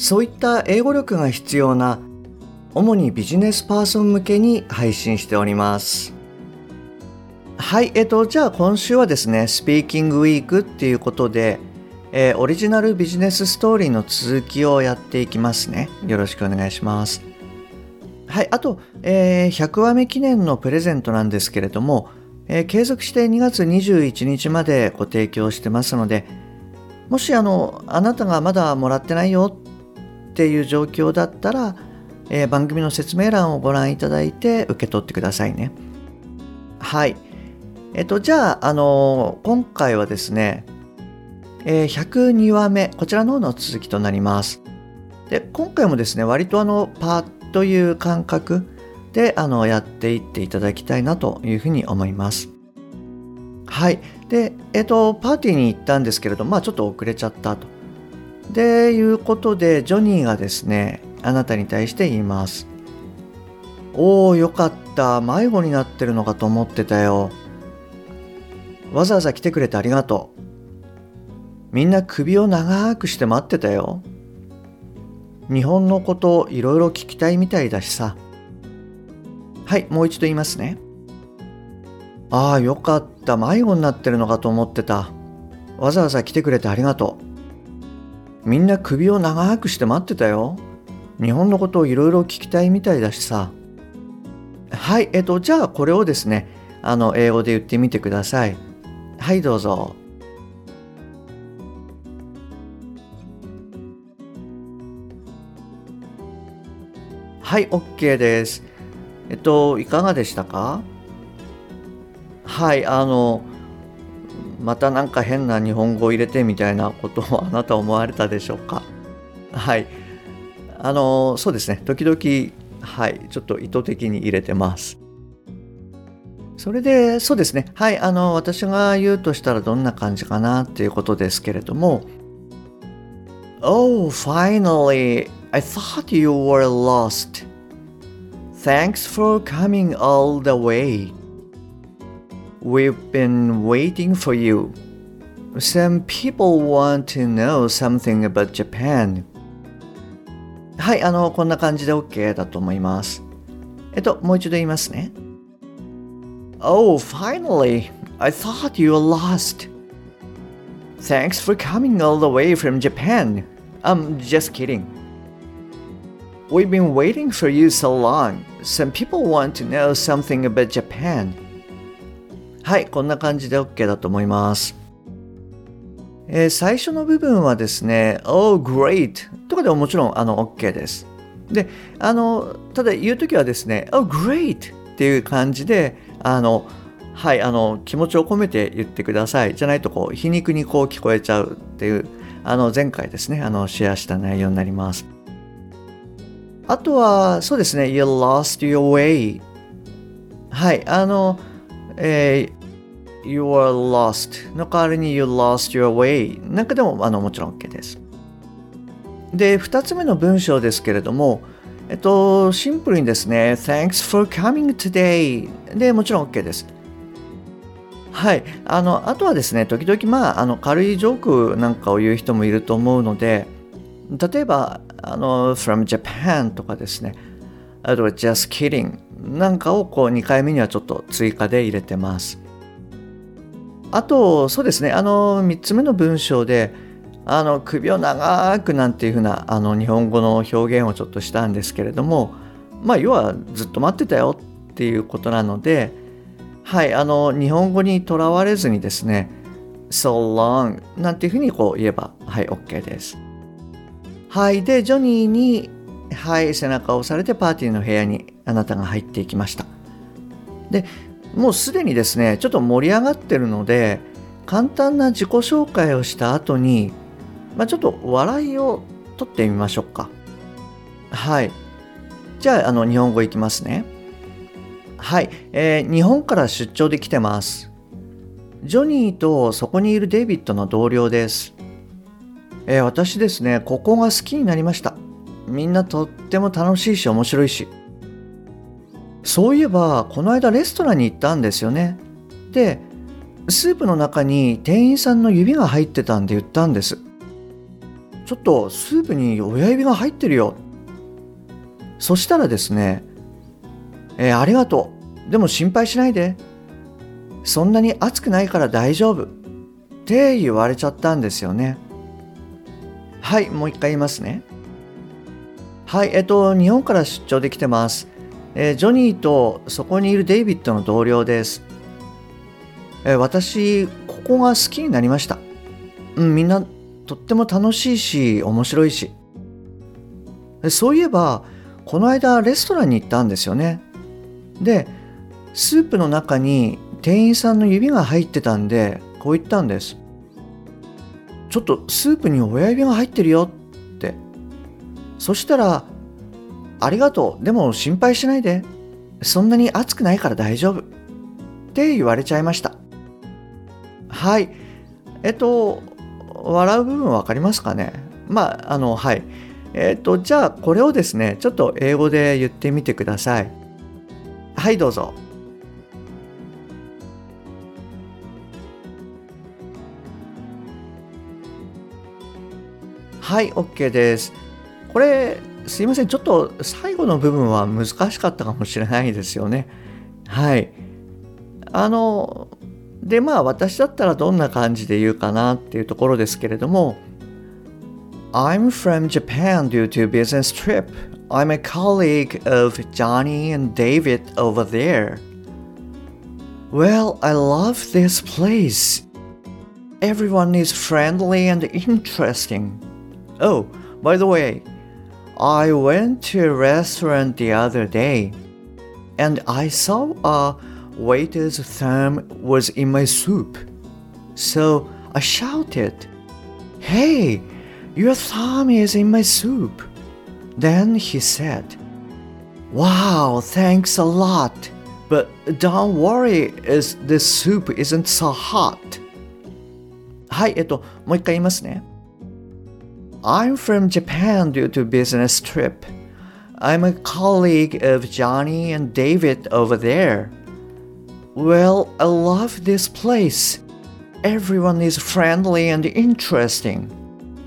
そういった英語力が必要な主にビジネスパーソン向けに配信しております。はいえっとじゃあ今週はですねスピーキングウィークっていうことで、えー、オリジナルビジネスストーリーの続きをやっていきますね。よろしくお願いします。はいあと、えー、100話目記念のプレゼントなんですけれどもえー、継続して2月21日までご提供してますのでもしあのあなたがまだもらってないよっていう状況だったら、えー、番組の説明欄をご覧いただいて受け取ってくださいねはいえっとじゃああの今回はですね、えー、102話目こちらの方の続きとなりますで今回もですね割とあのパーという感覚であのやっていっていただきたいなというふうに思います。はい。で、えっ、と、パーティーに行ったんですけれど、まあちょっと遅れちゃったと。で、いうことで、ジョニーがですね、あなたに対して言います。おお、よかった。迷子になってるのかと思ってたよ。わざわざ来てくれてありがとう。みんな首を長くして待ってたよ。日本のこといろいろ聞きたいみたいだしさ。はい、もう一度言いますね。ああ、よかった。迷子になってるのかと思ってた。わざわざ来てくれてありがとう。みんな首を長くして待ってたよ。日本のことをいろいろ聞きたいみたいだしさ。はい、えっと、じゃあこれをですね、あの、英語で言ってみてください。はい、どうぞ。はい、OK です。えっと、いかがでしたか？はい、あの、またなんか変な日本語を入れてみたいなことをあなた思われたでしょうか？はい。あの、そうですね。時々、はい、ちょっと意図的に入れてます。それで、そうですね。はい、あの、私が言うとしたらどんな感じかなっていうことですけれども、Oh, finally! I thought you were lost. Thanks for coming all the way. We've been waiting for you. Some people want to know something about Japan. はい、あの、こんな感じで OK だと思います。えっと、もう一度言いますね。Oh, finally! I thought you were lost. Thanks for coming all the way from Japan. I'm just kidding. We've been waiting for you so long. Some people want to know something about Japan. はい、こんな感じで OK だと思います。えー、最初の部分はですね、Oh, great! とかでももちろんあの OK です。で、あの、ただ言うときはですね、Oh, great! っていう感じで、あの、はい、あの、気持ちを込めて言ってください。じゃないと、こう、皮肉にこう聞こえちゃうっていう、あの、前回ですね、あの、シェアした内容になります。あとは、そうですね、You lost your way. はい、あの、えー、You are lost の代わりに You lost your way なんかでもあのもちろん OK です。で、2つ目の文章ですけれども、えっと、シンプルにですね、Thanks for coming today でもちろん OK です。はい。あの、あとはですね、時々まあ、あの、軽いジョークなんかを言う人もいると思うので、例えば、あの、from Japan とかですね、あとは just kidding なんかをこう2回目にはちょっと追加で入れてます。あと、そうですね、あの、3つ目の文章で、あの、首を長くなんていうふうな、あの、日本語の表現をちょっとしたんですけれども、まあ、要はずっと待ってたよっていうことなので、はい、あの、日本語にとらわれずにですね、so long なんていうふうにこう言えば、はい、OK です。はい。で、ジョニーに、はい、背中を押されてパーティーの部屋にあなたが入っていきました。で、もうすでにですね、ちょっと盛り上がってるので、簡単な自己紹介をした後に、まあ、ちょっと笑いを取ってみましょうか。はい。じゃああの日本語いきますね。はい、えー、日本から出張で来てます。ジョニーとそこにいるデイビッドの同僚です。えー、私ですねここが好きになりました。みんなとっても楽しいし面白いし。そういえばこの間レストランに行ったんですよね。でスープの中に店員さんの指が入ってたんで言ったんです。ちょっとスープに親指が入ってるよ。そしたらですねえー、ありがとう。でも心配しないで。そんなに熱くないから大丈夫。って言われちゃったんですよね。はいもう一回言いますね。はいえっと日本から出張できてます。えー、ジョニーとそこにいるデイビッドの同僚です。えー、私、ここが好きになりました。うん、みんなとっても楽しいし、面白いし。そういえば、この間レストランに行ったんですよね。で、スープの中に店員さんの指が入ってたんで、こう言ったんです。ちょっとスープに親指が入ってるよって。そしたら、ありがとう。でも心配しないで。そんなに暑くないから大丈夫。って言われちゃいました。はい。えっと、笑う部分わかりますかね？まあ、あの、はい。えっと、じゃあこれをですね、ちょっと英語で言ってみてください。はい、どうぞ。はい、OK です。これ、すいませんちょっと最後の部分は難しかったかもしれないですよねはいあのでまあ私だったらどんな感じで言うかなっていうところですけれども I'm from Japan due to business trip. I'm a colleague of Johnny and David over there. Well, I love this place. Everyone is friendly and interesting. Oh, by the way, I went to a restaurant the other day and I saw a waiter's thumb was in my soup. So I shouted, Hey, your thumb is in my soup. Then he said, Wow, thanks a lot. But don't worry, is the soup isn't so hot. はい、えっと、もう一回言いますね。 I'm from Japan due to business trip. I'm a colleague of Johnny and David over there. Well, I love this place. Everyone is friendly and interesting.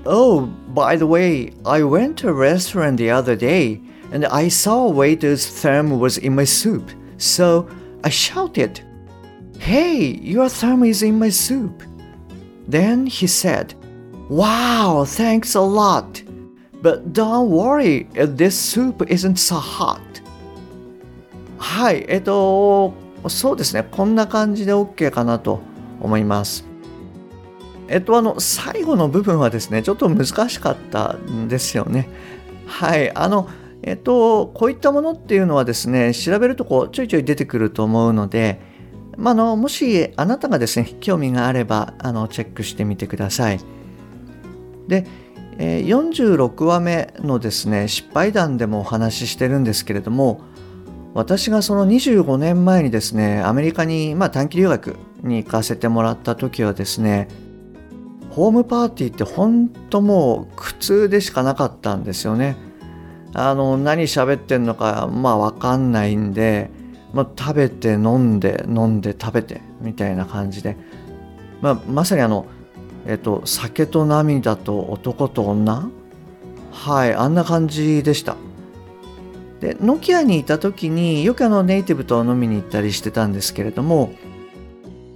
Oh, by the way, I went to a restaurant the other day and I saw a waiter's thumb was in my soup. So I shouted, Hey, your thumb is in my soup. Then he said, Wow, thanks a lot. But don't worry, this soup isn't so hot. はい、えっと、そうですね、こんな感じで OK かなと思います。えっと、あの、最後の部分はですね、ちょっと難しかったんですよね。はい、あの、えっと、こういったものっていうのはですね、調べるとこうちょいちょい出てくると思うので、まあ、のもしあなたがですね、興味があればあのチェックしてみてください。で、46話目のですね失敗談でもお話ししてるんですけれども私がその25年前にですねアメリカに、まあ、短期留学に行かせてもらった時はですねホームパーティーって本当もう苦痛でしかなかったんですよね。あの何喋ってんのかまあ分かんないんで、まあ、食べて飲んで飲んで食べてみたいな感じで、まあ、まさにあのえっと、酒と涙と男と女？はいあんな感じでした。でノキアにいた時によくあのネイティブと飲みに行ったりしてたんですけれども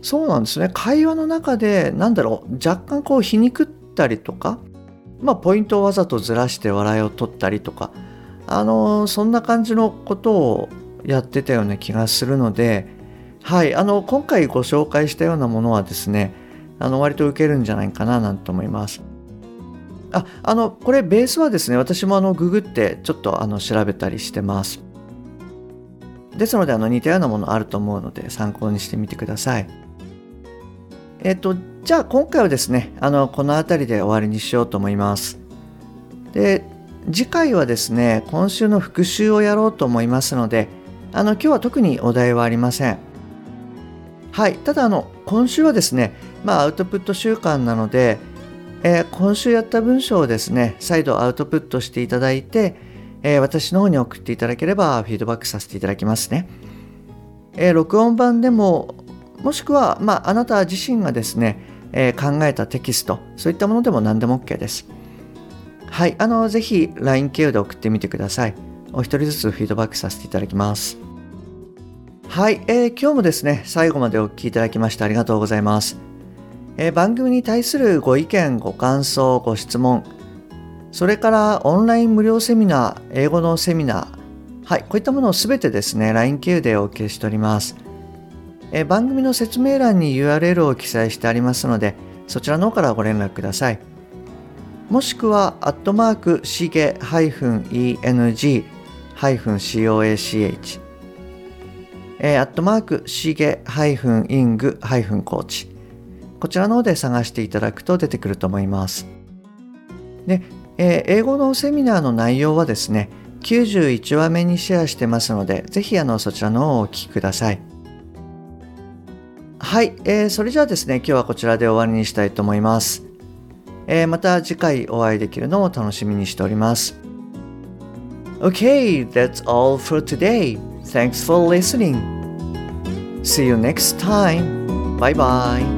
そうなんですね。会話の中でなんだろう若干こう皮肉ったりとかまあポイントをわざとずらして笑いを取ったりとかあのそんな感じのことをやってたような気がするのではいあの今回ご紹介したようなものはですねあの割と受けるんじゃないかななんて思います。ああのこれベースはですね私もあのググってちょっとあの調べたりしてます。ですのであの似たようなものあると思うので参考にしてみてください。えっとじゃあ今回はですねあのこの辺りで終わりにしようと思います。で次回はですね今週の復習をやろうと思いますのであの今日は特にお題はありませんはいただあの今週はですねまあアウトプット週間なので、えー、今週やった文章をですね再度アウトプットしていただいて、えー、私の方に送っていただければフィードバックさせていただきますね、えー、録音版でももしくは、まあ、あなた自身がですね、え考えたテキストそういったものでも何でも OK ですはい、あの、ぜひ LINE 経由で送ってみてください。お一人ずつフィードバックさせていただきます。はい、えー、今日もですね、最後までお聴きいただきましてありがとうございます。えー、番組に対するご意見、ご感想、ご質問、それからオンライン無料セミナー、英語のセミナー、はい、こういったものをすべてですね、LINE 経由でお受けしております。えー、番組の説明欄に URL を記載してありますので、そちらの方からご連絡ください。もしくは、アットマーク、しげ -eng-coach、えー、アットマーク、しげ -ing-coach。こちらの方で探していただくと出てくると思います。で、えー、英語のセミナーの内容はですね、91話目にシェアしてますので、ぜひあのそちらの方をお聞きください。はい、えー、それじゃあですね、今日はこちらで終わりにしたいと思います。えー、また次回お会いできるのを楽しみにしております。Okay, that's all for today. Thanks for listening. See you next time. Bye bye.